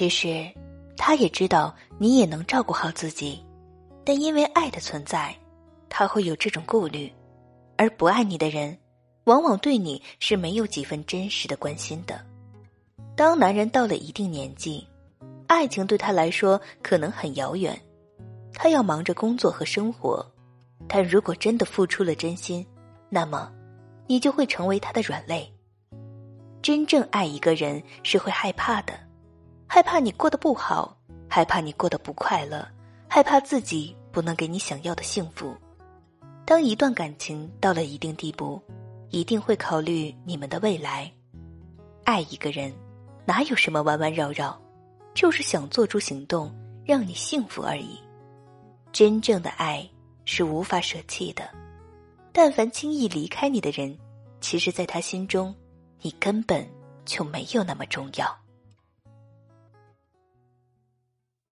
其实，他也知道你也能照顾好自己，但因为爱的存在，他会有这种顾虑。而不爱你的人，往往对你是没有几分真实的关心的。当男人到了一定年纪，爱情对他来说可能很遥远，他要忙着工作和生活。但如果真的付出了真心，那么，你就会成为他的软肋。真正爱一个人是会害怕的，害怕你过得不好，害怕你过得不快乐，害怕自己不能给你想要的幸福。当一段感情到了一定地步，一定会考虑你们的未来。爱一个人，哪有什么弯弯绕绕，就是想做出行动让你幸福而已。真正的爱是无法舍弃的。但凡轻易离开你的人，其实，在他心中，你根本就没有那么重要。